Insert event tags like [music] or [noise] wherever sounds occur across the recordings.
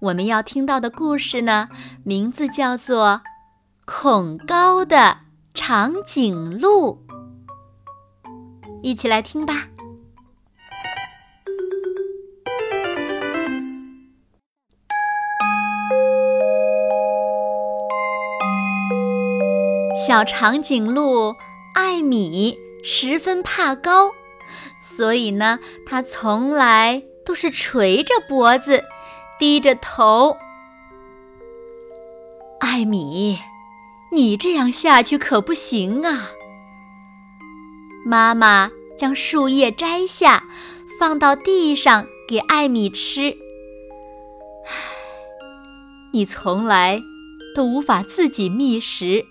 我们要听到的故事呢，名字叫做《恐高的长颈鹿》，一起来听吧。小长颈鹿艾米十分怕高，所以呢，它从来都是垂着脖子。低着头，艾米，你这样下去可不行啊！妈妈将树叶摘下，放到地上给艾米吃。唉，你从来都无法自己觅食，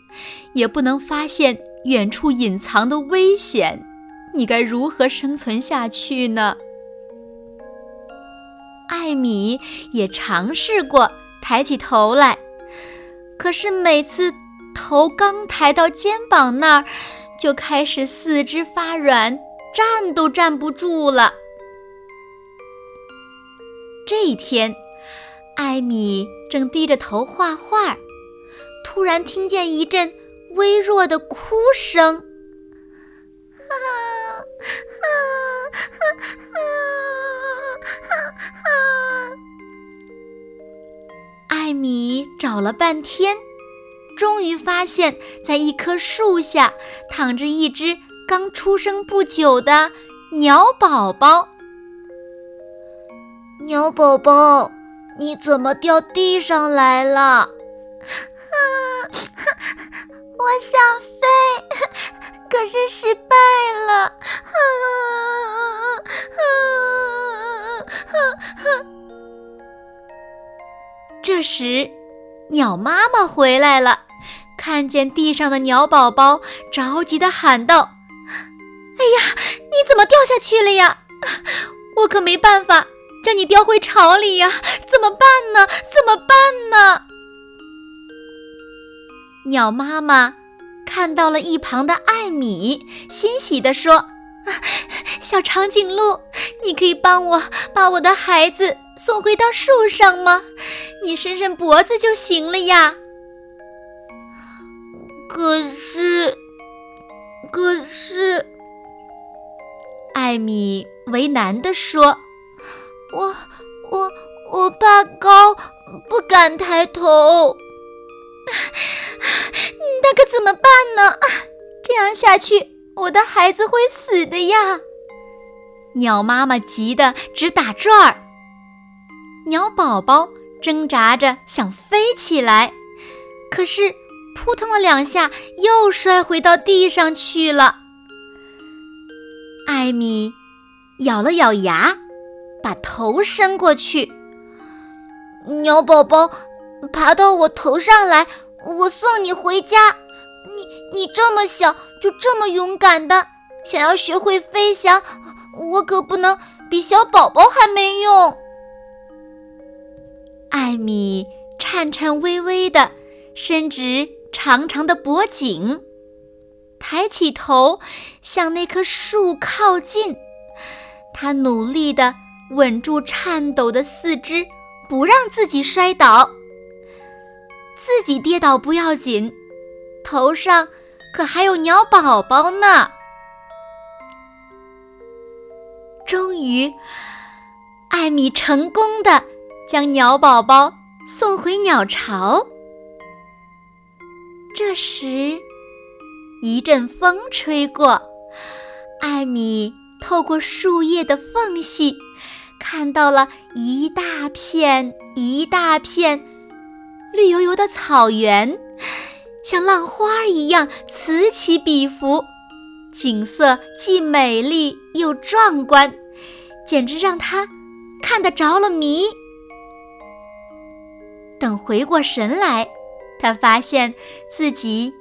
也不能发现远处隐藏的危险，你该如何生存下去呢？艾米也尝试过抬起头来，可是每次头刚抬到肩膀那儿，就开始四肢发软，站都站不住了。这一天，艾米正低着头画画，突然听见一阵微弱的哭声。[laughs] [laughs] 艾米找了半天，终于发现，在一棵树下躺着一只刚出生不久的鸟宝宝。鸟宝宝，你怎么掉地上来了？[laughs] 我想飞，[laughs] 可是失败了。这时，鸟妈妈回来了，看见地上的鸟宝宝，着急地喊道：“哎呀，你怎么掉下去了呀？我可没办法将你叼回巢里呀！怎么办呢？怎么办呢？”鸟妈妈看到了一旁的艾米，欣喜地说：“小长颈鹿，你可以帮我把我的孩子送回到树上吗？”你伸伸脖子就行了呀。可是，可是，艾米为难地说：“我，我，我怕高，不敢抬头。[laughs] 那可怎么办呢？这样下去，我的孩子会死的呀！”鸟妈妈急得直打转儿。鸟宝宝。挣扎着想飞起来，可是扑腾了两下，又摔回到地上去了。艾米咬了咬牙，把头伸过去。鸟宝宝，爬到我头上来，我送你回家。你你这么小，就这么勇敢的想要学会飞翔，我可不能比小宝宝还没用。艾米颤颤巍巍地伸直长长的脖颈，抬起头向那棵树靠近。他努力地稳住颤抖的四肢，不让自己摔倒。自己跌倒不要紧，头上可还有鸟宝宝呢。终于，艾米成功的。将鸟宝宝送回鸟巢。这时，一阵风吹过，艾米透过树叶的缝隙，看到了一大片一大片绿油油的草原，像浪花一样此起彼伏，景色既美丽又壮观，简直让他看得着了迷。等回过神来，他发现自己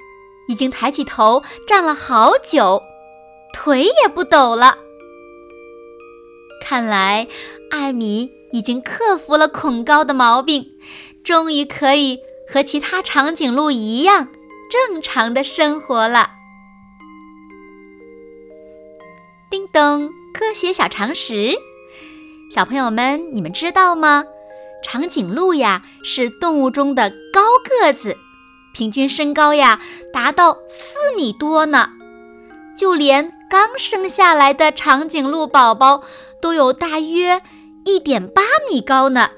已经抬起头站了好久，腿也不抖了。看来艾米已经克服了恐高的毛病，终于可以和其他长颈鹿一样正常的生活了。叮咚，科学小常识，小朋友们，你们知道吗？长颈鹿呀是动物中的高个子，平均身高呀达到四米多呢。就连刚生下来的长颈鹿宝宝都有大约一点八米高呢。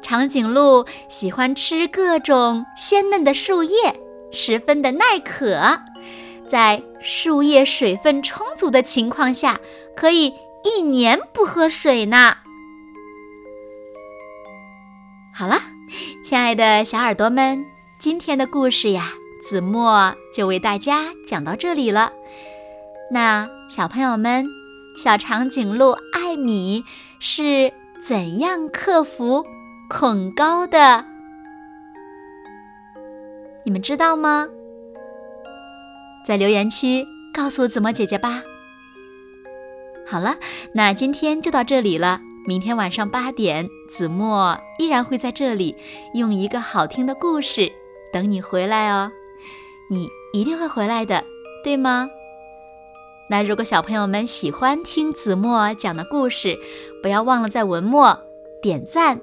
长颈鹿喜欢吃各种鲜嫩的树叶，十分的耐渴，在树叶水分充足的情况下，可以一年不喝水呢。好了，亲爱的小耳朵们，今天的故事呀，子墨就为大家讲到这里了。那小朋友们，小长颈鹿艾米是怎样克服恐高的？你们知道吗？在留言区告诉子墨姐姐吧。好了，那今天就到这里了。明天晚上八点，子墨依然会在这里，用一个好听的故事等你回来哦。你一定会回来的，对吗？那如果小朋友们喜欢听子墨讲的故事，不要忘了在文末点赞。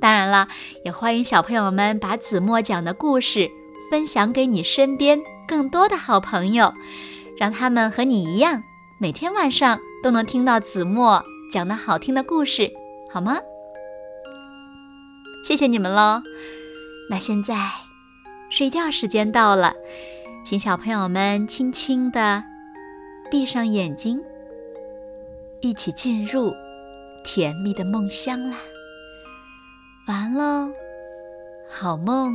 当然了，也欢迎小朋友们把子墨讲的故事分享给你身边更多的好朋友，让他们和你一样，每天晚上都能听到子墨。讲的好听的故事，好吗？谢谢你们喽。那现在睡觉时间到了，请小朋友们轻轻的闭上眼睛，一起进入甜蜜的梦乡啦。完喽，好梦。